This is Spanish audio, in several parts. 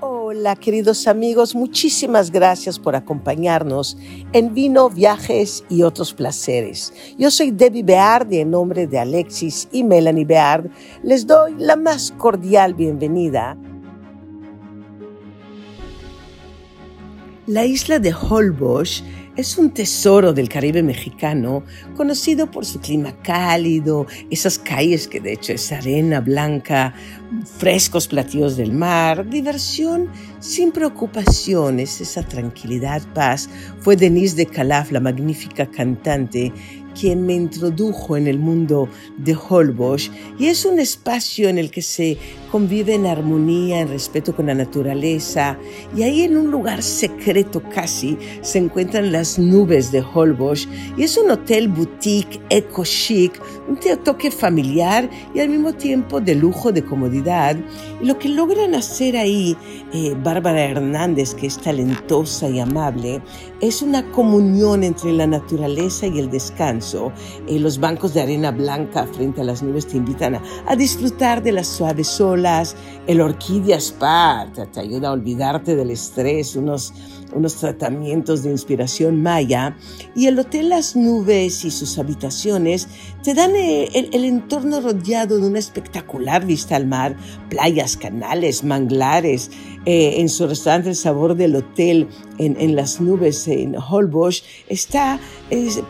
Hola queridos amigos, muchísimas gracias por acompañarnos en Vino, Viajes y otros placeres. Yo soy Debbie Beard y en nombre de Alexis y Melanie Beard les doy la más cordial bienvenida. La isla de Holbox es un tesoro del Caribe mexicano, conocido por su clima cálido, esas calles que de hecho es arena blanca, frescos platillos del mar, diversión sin preocupaciones, esa tranquilidad, paz. Fue Denise de Calaf, la magnífica cantante, quien me introdujo en el mundo de Holbox y es un espacio en el que se convive en armonía, en respeto con la naturaleza y ahí en un lugar secreto casi se encuentran las nubes de Holbox y es un hotel boutique eco chic, un toque familiar y al mismo tiempo de lujo, de comodidad y lo que logran hacer ahí eh, Bárbara Hernández, que es talentosa y amable, es una comunión entre la naturaleza y el descanso. Eh, los bancos de arena blanca frente a las nubes te invitan a, a disfrutar de las suaves El Orquídea Spa te, ayuda a olvidarte del estrés, unos, unos tratamientos de inspiración maya. Y el Hotel Las Nubes y sus habitaciones te dan eh, el, el entorno rodeado de una espectacular vista al mar, playas, canales, manglares. Eh, en su restaurante El Sabor del Hotel en, en las nubes en Holbox, está,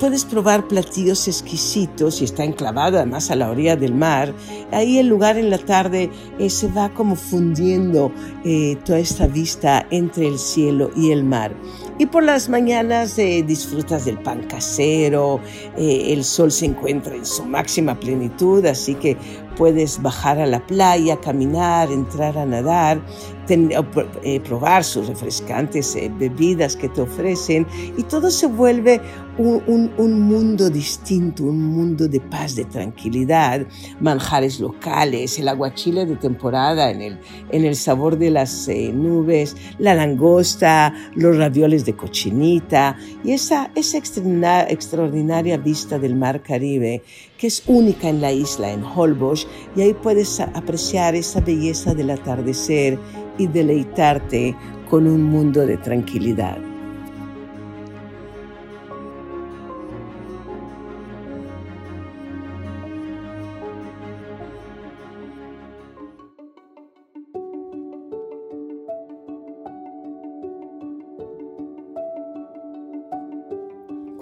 puedes probar platillos exquisitos y está enclavado además a la orilla del mar. Ahí el lugar en la tarde eh, se va como fundiendo eh, toda esta vista entre el cielo y el mar. Y por las mañanas eh, disfrutas del pan casero, eh, el sol se encuentra en su máxima plenitud, así que puedes bajar a la playa, caminar, entrar a nadar, eh, probar sus refrescantes bebidas que te ofrecen y todo se vuelve un, un, mundo distinto, un mundo de paz, de tranquilidad, manjares locales, el aguachile de temporada en el, en el sabor de las nubes, la langosta, los ravioles de cochinita y esa, esa extraordinaria vista del mar Caribe que es única en la isla, en Holbox, y ahí puedes apreciar esa belleza del atardecer y deleitarte con un mundo de tranquilidad.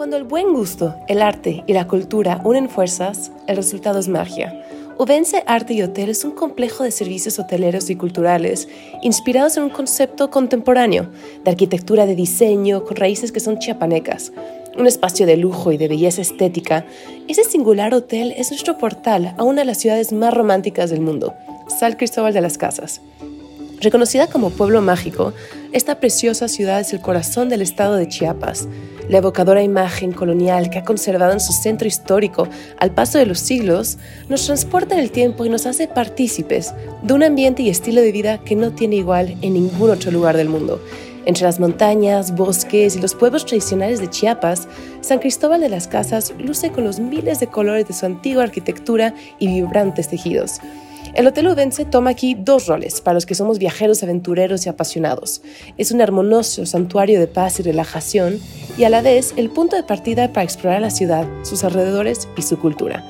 Cuando el buen gusto, el arte y la cultura unen fuerzas, el resultado es magia. Ubense Arte y Hotel es un complejo de servicios hoteleros y culturales inspirados en un concepto contemporáneo de arquitectura de diseño con raíces que son chiapanecas. Un espacio de lujo y de belleza estética, ese singular hotel es nuestro portal a una de las ciudades más románticas del mundo, San Cristóbal de las Casas. Reconocida como pueblo mágico, esta preciosa ciudad es el corazón del estado de Chiapas, la evocadora imagen colonial que ha conservado en su centro histórico al paso de los siglos, nos transporta en el tiempo y nos hace partícipes de un ambiente y estilo de vida que no tiene igual en ningún otro lugar del mundo. Entre las montañas, bosques y los pueblos tradicionales de Chiapas, San Cristóbal de las Casas luce con los miles de colores de su antigua arquitectura y vibrantes tejidos. El Hotel Udense toma aquí dos roles para los que somos viajeros, aventureros y apasionados. Es un armonioso santuario de paz y relajación y a la vez el punto de partida para explorar la ciudad, sus alrededores y su cultura.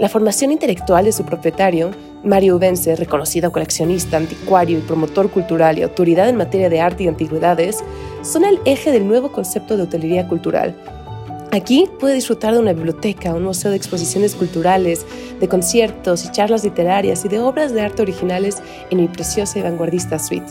La formación intelectual de su propietario, Mario Ubense, reconocido coleccionista, anticuario y promotor cultural y autoridad en materia de arte y antigüedades, son el eje del nuevo concepto de hotelería cultural Aquí puede disfrutar de una biblioteca, un museo de exposiciones culturales, de conciertos y charlas literarias y de obras de arte originales en mi preciosa y vanguardista suite.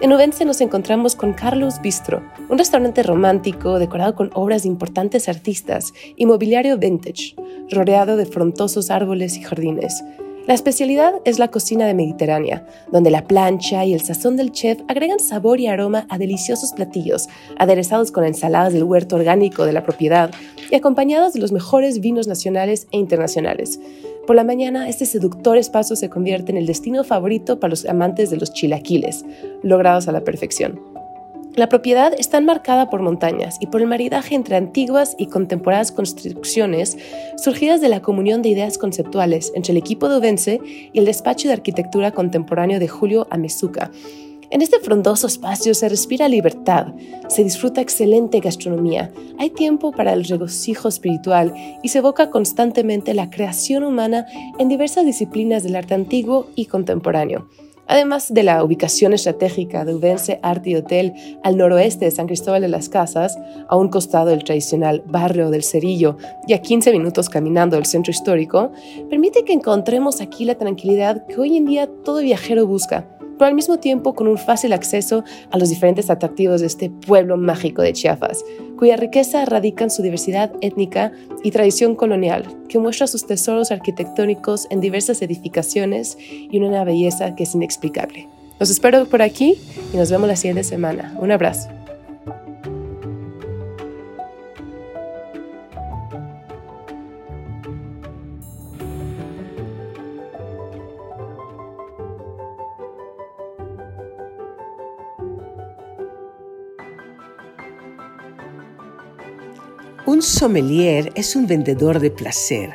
En Ubense nos encontramos con Carlos Bistro, un restaurante romántico decorado con obras de importantes artistas y mobiliario vintage, rodeado de frondosos árboles y jardines. La especialidad es la cocina de Mediterránea, donde la plancha y el sazón del chef agregan sabor y aroma a deliciosos platillos, aderezados con ensaladas del huerto orgánico de la propiedad y acompañados de los mejores vinos nacionales e internacionales. Por la mañana, este seductor espacio se convierte en el destino favorito para los amantes de los chilaquiles, logrados a la perfección. La propiedad está enmarcada por montañas y por el maridaje entre antiguas y contemporáneas construcciones surgidas de la comunión de ideas conceptuales entre el equipo de Ovense y el despacho de arquitectura contemporáneo de Julio Amezuca. En este frondoso espacio se respira libertad, se disfruta excelente gastronomía, hay tiempo para el regocijo espiritual y se evoca constantemente la creación humana en diversas disciplinas del arte antiguo y contemporáneo. Además de la ubicación estratégica de Ubense Arte y Hotel al noroeste de San Cristóbal de las Casas, a un costado del tradicional barrio del Cerillo y a 15 minutos caminando del centro histórico, permite que encontremos aquí la tranquilidad que hoy en día todo viajero busca pero al mismo tiempo con un fácil acceso a los diferentes atractivos de este pueblo mágico de Chiapas, cuya riqueza radica en su diversidad étnica y tradición colonial, que muestra sus tesoros arquitectónicos en diversas edificaciones y una belleza que es inexplicable. Los espero por aquí y nos vemos la siguiente semana. Un abrazo. Un sommelier es un vendedor de placer.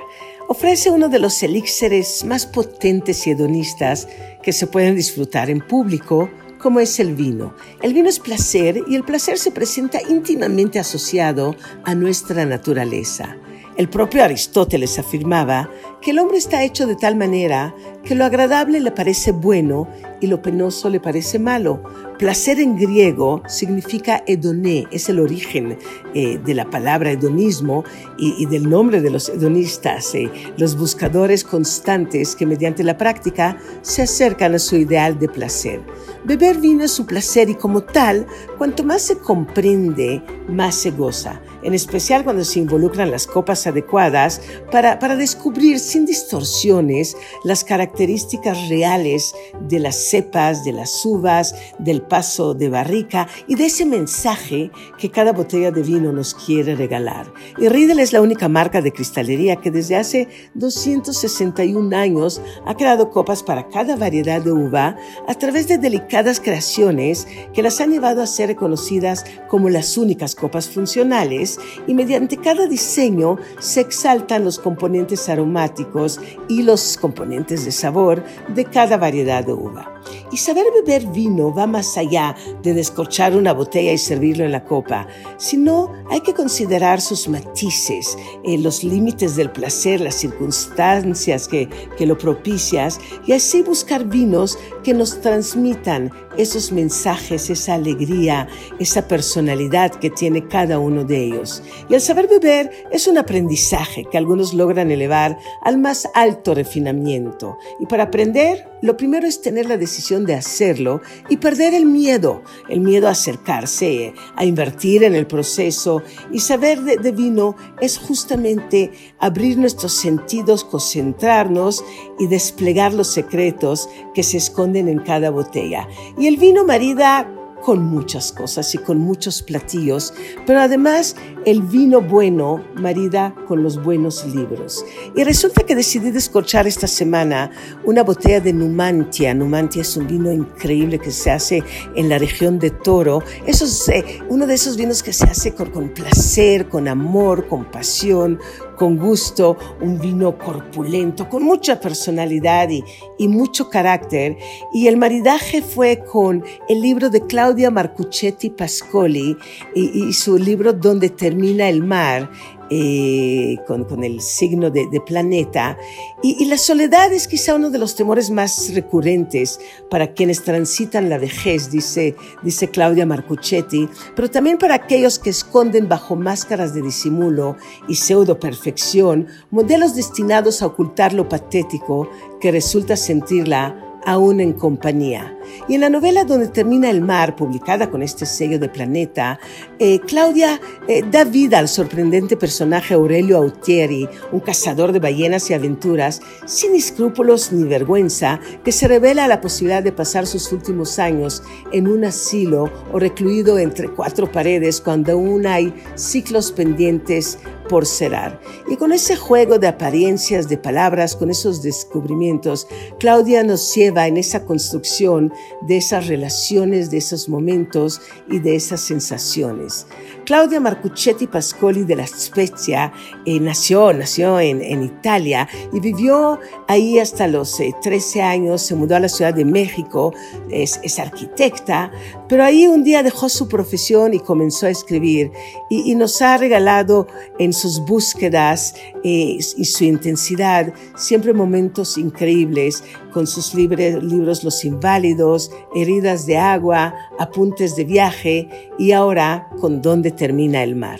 Ofrece uno de los elixires más potentes y hedonistas que se pueden disfrutar en público, como es el vino. El vino es placer y el placer se presenta íntimamente asociado a nuestra naturaleza. El propio Aristóteles afirmaba que el hombre está hecho de tal manera que lo agradable le parece bueno y lo penoso le parece malo. Placer en griego significa hedoné, es el origen eh, de la palabra hedonismo y, del nombre de los hedonistas, eh, los buscadores constantes que mediante la práctica se acercan a su ideal de placer. Beber vino es su placer y como tal, cuanto más se comprende, más se goza en especial cuando se involucran las copas adecuadas para, para descubrir sin distorsiones las características reales de las cepas, de las uvas, del paso de barrica y de ese mensaje que cada botella de vino nos quiere regalar. Y Riedel es la única marca de cristalería que desde hace 261 años ha creado copas para cada variedad de uva a través de delicadas creaciones que las han llevado a ser reconocidas como las únicas copas funcionales y mediante cada diseño se exaltan los componentes aromáticos y los componentes de sabor de cada variedad de uva. Y saber beber vino va más allá de descorchar una botella y servirlo en la copa, sino hay que considerar sus matices, eh, los límites del placer, las circunstancias que, que lo propicias y así buscar vinos que nos transmitan esos mensajes, esa alegría, esa personalidad que tiene cada uno de ellos. Y el saber beber es un aprendizaje que algunos logran elevar al más alto refinamiento. Y para aprender, lo primero es tener la decisión de hacerlo y perder el miedo, el miedo a acercarse, a invertir en el proceso. Y saber de, vino es justamente abrir nuestros sentidos, concentrarnos y desplegar los secretos que se esconden en cada botella. Y el vino marida con muchas cosas y con muchos platillos, pero además el vino bueno marida con los buenos libros. Y resulta que decidí descorchar esta semana una botella de Numantia. Numantia es un vino increíble que se hace en la región de Toro. Eso es eh, uno de esos vinos que se hace con, con placer, con amor, con pasión, con gusto, un vino corpulento, con mucha personalidad y, mucho carácter. Y el maridaje fue con el libro de Claudia Marcuchetti Pascoli y su libro Donde termina el mar, eh, con, con, el signo de, de planeta. Y, y, la soledad es quizá uno de los temores más recurrentes para quienes transitan la vejez, dice, dice Claudia Marcuchetti, pero también para aquellos que esconden bajo máscaras de disimulo y pseudo perfección modelos destinados a ocultar lo patético que resulta sentirla aún en compañía. Y en la novela donde termina el mar, publicada con este sello de Planeta, eh, Claudia eh, da vida al sorprendente personaje Aurelio Autieri, un cazador de ballenas y aventuras, sin escrúpulos ni vergüenza, que se revela la posibilidad de pasar sus últimos años en un asilo o recluido entre cuatro paredes cuando aún hay ciclos pendientes por cerrar. Y con ese juego de apariencias, de palabras, con esos descubrimientos, Claudia nos lleva en esa construcción de esas relaciones, de esos momentos y de esas sensaciones. Claudia Marcuccetti Pascoli de la Spezia eh, nació, nació en, Italia y vivió ahí hasta los 13 eh, años, se mudó a la Ciudad de México, es, arquitecta, pero ahí un día dejó su profesión y comenzó a escribir y, nos ha regalado en sus búsquedas eh, y su intensidad siempre momentos increíbles con sus libros Los Inválidos, Heridas de Agua, Apuntes de Viaje y ahora con Dónde termina el mar.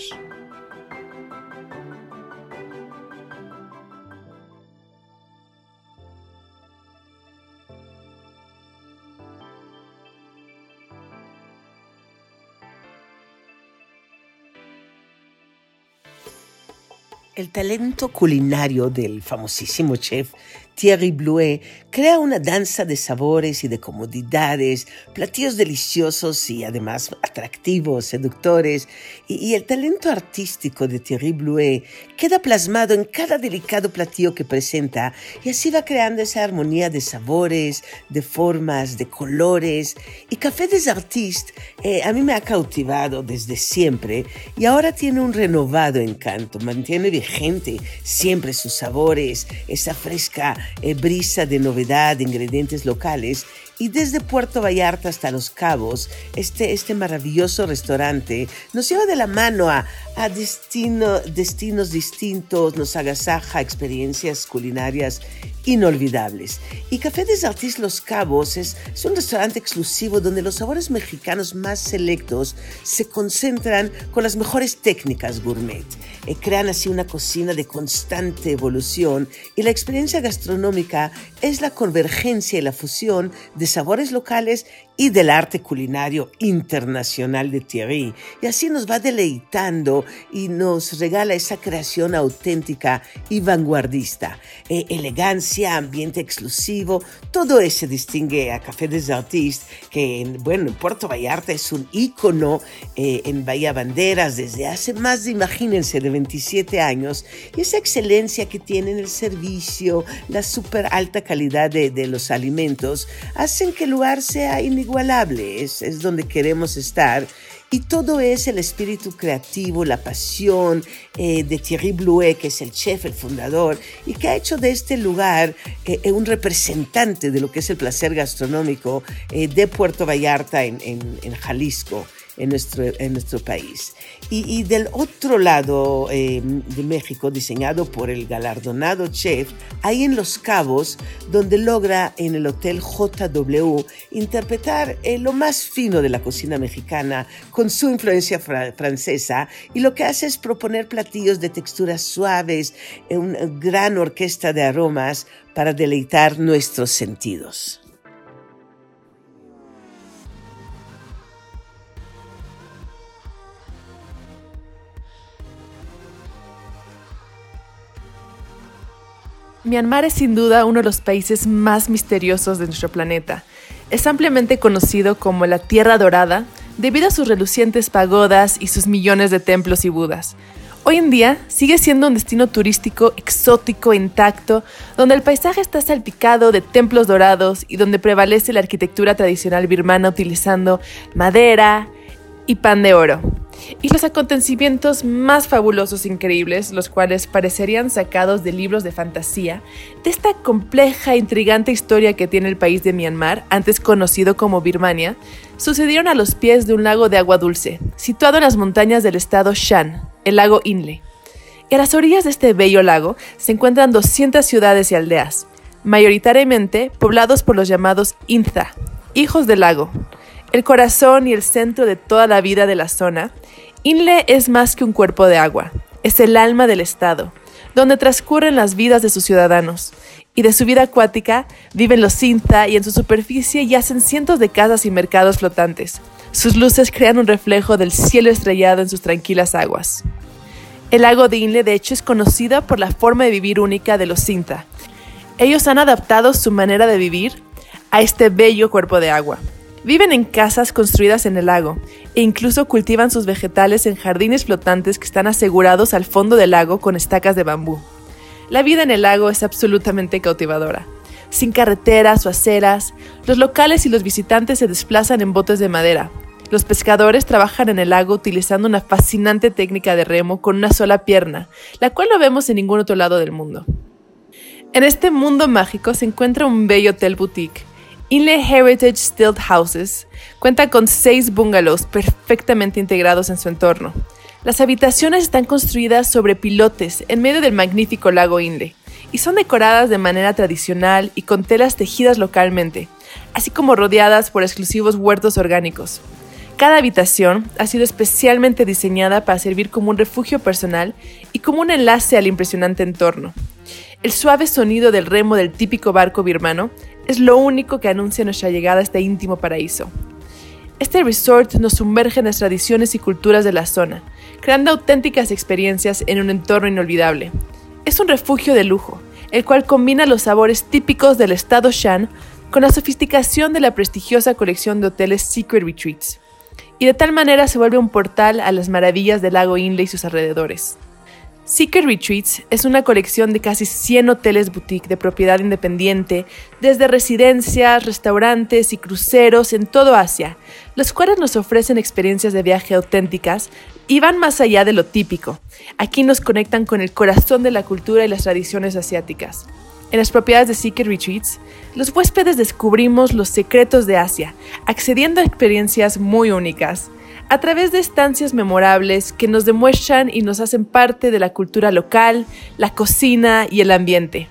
El talento culinario del famosísimo chef Thierry Blouet crea una danza de sabores y de comodidades, platillos deliciosos y además atractivos, seductores, y, el talento artístico de Thierry Blouet queda plasmado en cada delicado platillo que presenta y así va creando esa armonía de sabores, de formas, de colores. Y Café des Artistes eh, a mí me ha cautivado desde siempre y ahora tiene un renovado encanto, mantiene vigente siempre sus sabores, esa fresca eh, brisa de novedad, de ingredientes locales. Y desde Puerto Vallarta hasta Los Cabos, este, este maravilloso restaurante nos lleva de la mano a, a destino, destinos distintos, nos agasaja experiencias culinarias inolvidables. Y Café des Artistes Los Cabos es, es, un restaurante exclusivo donde los sabores mexicanos más selectos se concentran con las mejores técnicas gourmet. Eh, crean así una cocina de constante evolución y la experiencia gastronómica es la convergencia y la fusión de sabores locales y del arte culinario internacional de Thierry. Y así nos va deleitando y nos regala esa creación auténtica y vanguardista. Eh, elegancia, ambiente exclusivo, todo eso distingue a Café des Artistes, que en, bueno, en Puerto Vallarta es un ícono eh, en Bahía Banderas desde hace más de, imagínense, de 27 años. Y esa excelencia que tiene en el servicio, la súper alta calidad de, de los alimentos, hacen que el lugar sea inigualable es, donde queremos estar. Y todo es el espíritu creativo, la pasión eh, de Thierry Blouet, que es el chef, el fundador, y que ha hecho de este lugar eh, un representante de lo que es el placer gastronómico eh, de Puerto Vallarta en, en Jalisco en nuestro, en nuestro país. Y, del otro lado eh, de México, diseñado por el galardonado chef, ahí en Los Cabos, donde logra en el Hotel JW interpretar eh, lo más fino de la cocina mexicana con su influencia francesa y lo que hace es proponer platillos de texturas suaves, eh, una gran orquesta de aromas para deleitar nuestros sentidos. Myanmar es sin duda uno de los países más misteriosos de nuestro planeta. Es ampliamente conocido como la Tierra Dorada debido a sus relucientes pagodas y sus millones de templos y budas. Hoy en día sigue siendo un destino turístico exótico, intacto, donde el paisaje está salpicado de templos dorados y donde prevalece la arquitectura tradicional birmana utilizando madera y pan de oro y los acontecimientos más fabulosos e increíbles, los cuales parecerían sacados de libros de fantasía, de esta compleja e intrigante historia que tiene el país de Myanmar, antes conocido como Birmania, sucedieron a los pies de un lago de agua dulce, situado en las montañas del estado Shan, el lago Inle. En las orillas de este bello lago se encuentran 200 ciudades y aldeas, mayoritariamente poblados por los llamados Intha, hijos del lago, el corazón y el centro de toda la vida de la zona, Inle es más que un cuerpo de agua, es el alma del Estado, donde transcurren las vidas de sus ciudadanos. Y de su vida acuática viven los Cinta y en su superficie yacen cientos de casas y mercados flotantes. Sus luces crean un reflejo del cielo estrellado en sus tranquilas aguas. El lago de Inle de hecho es conocida por la forma de vivir única de los Cinta. Ellos han adaptado su manera de vivir a este bello cuerpo de agua. Viven en casas construidas en el lago e incluso cultivan sus vegetales en jardines flotantes que están asegurados al fondo del lago con estacas de bambú. La vida en el lago es absolutamente cautivadora. sin carreteras o aceras. Los locales y los visitantes se desplazan en botes de madera. Los pescadores trabajan en el lago utilizando una fascinante técnica de remo con una sola pierna, la cual no vemos en ningún otro lado del mundo. En este mundo mágico se encuentra un bello hotel boutique. Inle Heritage Stilt Houses cuenta con seis bungalows perfectamente integrados en su entorno. Las habitaciones están construidas sobre pilotes en medio del magnífico lago Inle y son decoradas de manera tradicional y con telas tejidas localmente, así como rodeadas por exclusivos huertos orgánicos. Cada habitación ha sido especialmente diseñada para servir como un refugio personal y como un enlace al impresionante entorno. El suave sonido del remo del típico barco birmano es lo único que anuncia nuestra llegada a este íntimo paraíso. Este resort nos sumerge en las tradiciones y culturas de la zona, creando auténticas experiencias en un entorno inolvidable. Es un refugio de lujo, el cual combina los sabores típicos del estado Shan con la sofisticación de la prestigiosa colección de hoteles Secret Retreats y de tal manera se vuelve un portal a las maravillas del lago Inle y sus alrededores. Secret Retreats es una colección de casi 100 hoteles boutique de propiedad independiente, desde residencias, restaurantes y cruceros en todo Asia, los cuales nos ofrecen experiencias de viaje auténticas y van más allá de lo típico. Aquí nos conectan con el corazón de la cultura y las tradiciones asiáticas. En las propiedades de Secret Retreats, los huéspedes descubrimos los secretos de Asia, accediendo a experiencias muy únicas, a través de estancias memorables que nos demuestran y nos hacen parte de la cultura local, la cocina y el ambiente.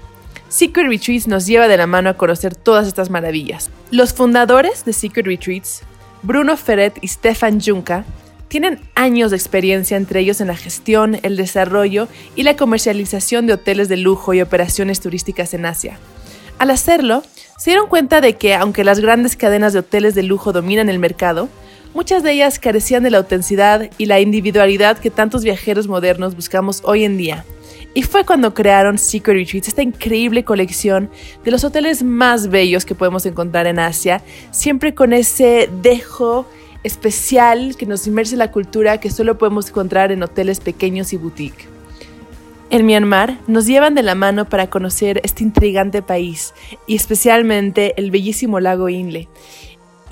Secret Retreats nos lleva de la mano a conocer todas estas maravillas. Los fundadores de Secret Retreats, Bruno Ferret y Stefan Junca, tienen años de experiencia entre ellos en la gestión, el desarrollo y la comercialización de hoteles de lujo y operaciones turísticas en Asia. Al hacerlo, se dieron cuenta de que, aunque las grandes cadenas de hoteles de lujo dominan el mercado, muchas de ellas carecían de la autenticidad y la individualidad que tantos viajeros modernos buscamos hoy en día. Y fue cuando crearon Secret Retreats, esta increíble colección de los hoteles más bellos que podemos encontrar en Asia, siempre con ese dejo especial que nos inmerse en la cultura que solo podemos encontrar en hoteles pequeños y boutique. En Myanmar nos llevan de la mano para conocer este intrigante país y especialmente el bellísimo lago Inle.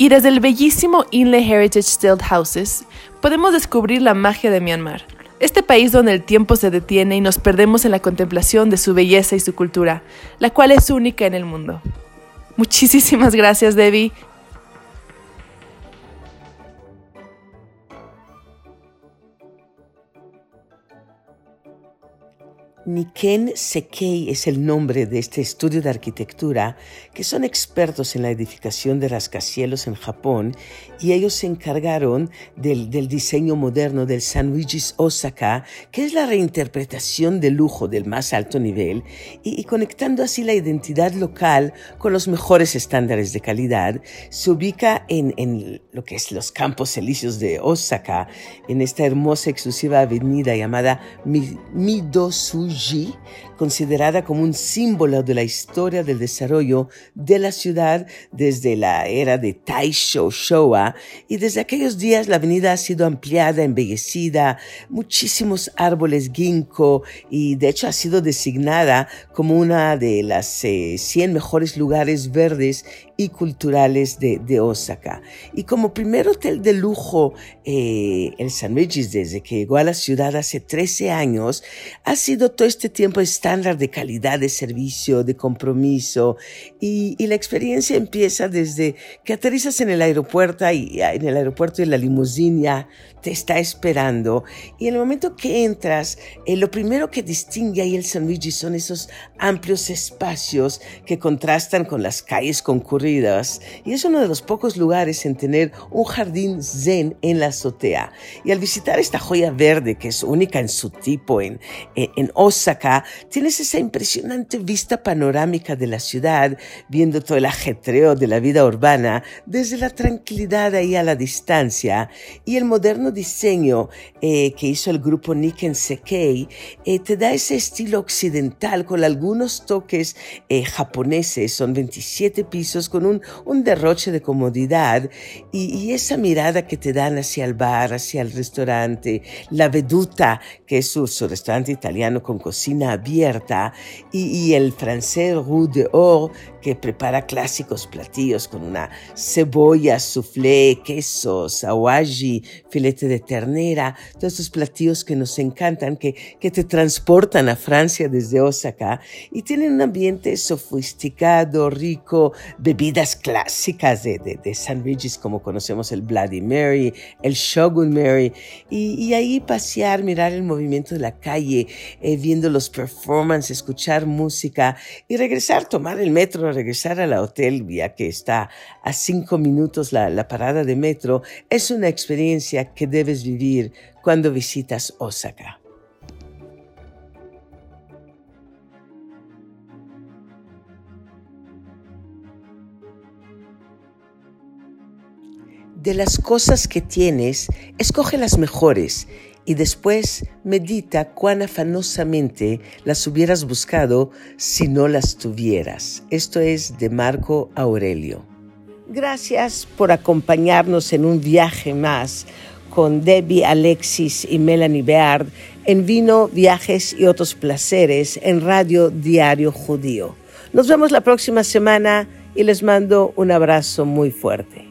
Y desde el bellísimo Inle Heritage Stilt Houses podemos descubrir la magia de Myanmar, este país donde el tiempo se detiene y nos perdemos en la contemplación de su belleza y su cultura, la cual es única en el mundo. Muchísimas gracias Debbie Niken Sekei es el nombre de este estudio de arquitectura que son expertos en la edificación de rascacielos en Japón y ellos se encargaron del, diseño moderno del San Luigi's Osaka, que es la reinterpretación de lujo del más alto nivel y, conectando así la identidad local con los mejores estándares de calidad, se ubica en, en lo que es los campos elíseos de Osaka, en esta hermosa exclusiva avenida llamada Midosuji considerada como un símbolo de la historia del desarrollo de la ciudad desde la era de Taisho Showa y desde aquellos días la avenida ha sido ampliada, embellecida, muchísimos árboles ginkgo y de hecho ha sido designada como una de las 100 eh, mejores lugares verdes y culturales de, Osaka. Y como primer hotel de lujo, eh, el San Regis, desde que llegó a la ciudad hace 13 años, ha sido todo este tiempo estándar de calidad de servicio, de compromiso. Y, la experiencia empieza desde que aterrizas en el aeropuerto y en el aeropuerto y la limusina te está esperando. Y en el momento que entras, eh, lo primero que distingue ahí el San Luigi son esos amplios espacios que contrastan con las calles Y es uno de los pocos lugares en tener un jardín zen en la azotea. Y al visitar esta joya verde, que es única en su tipo en, en Osaka, tienes esa impresionante vista panorámica de la ciudad, viendo todo el ajetreo de la vida urbana desde la tranquilidad ahí a la distancia. Y el moderno diseño eh, que hizo el grupo Niken Sekei eh, te da ese estilo occidental con algunos toques eh, japoneses. Son 27 pisos con un, un derroche de comodidad y, esa mirada que te dan hacia el bar, hacia el restaurante, la Veduta, que es su, restaurante italiano con cocina abierta, y, y el francés Rue de Or, que prepara clásicos platillos con una cebolla, soufflé, quesos, awaji, filete de ternera, todos esos platillos que nos encantan, que, que te transportan a Francia desde Osaka y tienen un ambiente sofisticado, rico, bebidas clásicas de, de, de San Regis como conocemos el Bloody Mary, el Shogun Mary y, y ahí pasear, mirar el movimiento de la calle, eh, viendo los performances, escuchar música y regresar, tomar el metro, regresar a la hotel, ya que está a cinco minutos la parada de metro, es una experiencia que debes vivir cuando visitas Osaka. De las cosas que tienes, escoge las mejores y después medita cuán afanosamente las hubieras buscado si no las tuvieras. Esto es de Marco Aurelio. Gracias por acompañarnos en un viaje más con Debbie Alexis y Melanie Beard en Vino, Viajes y otros placeres en Radio Diario Judío. Nos vemos la próxima semana y les mando un abrazo muy fuerte.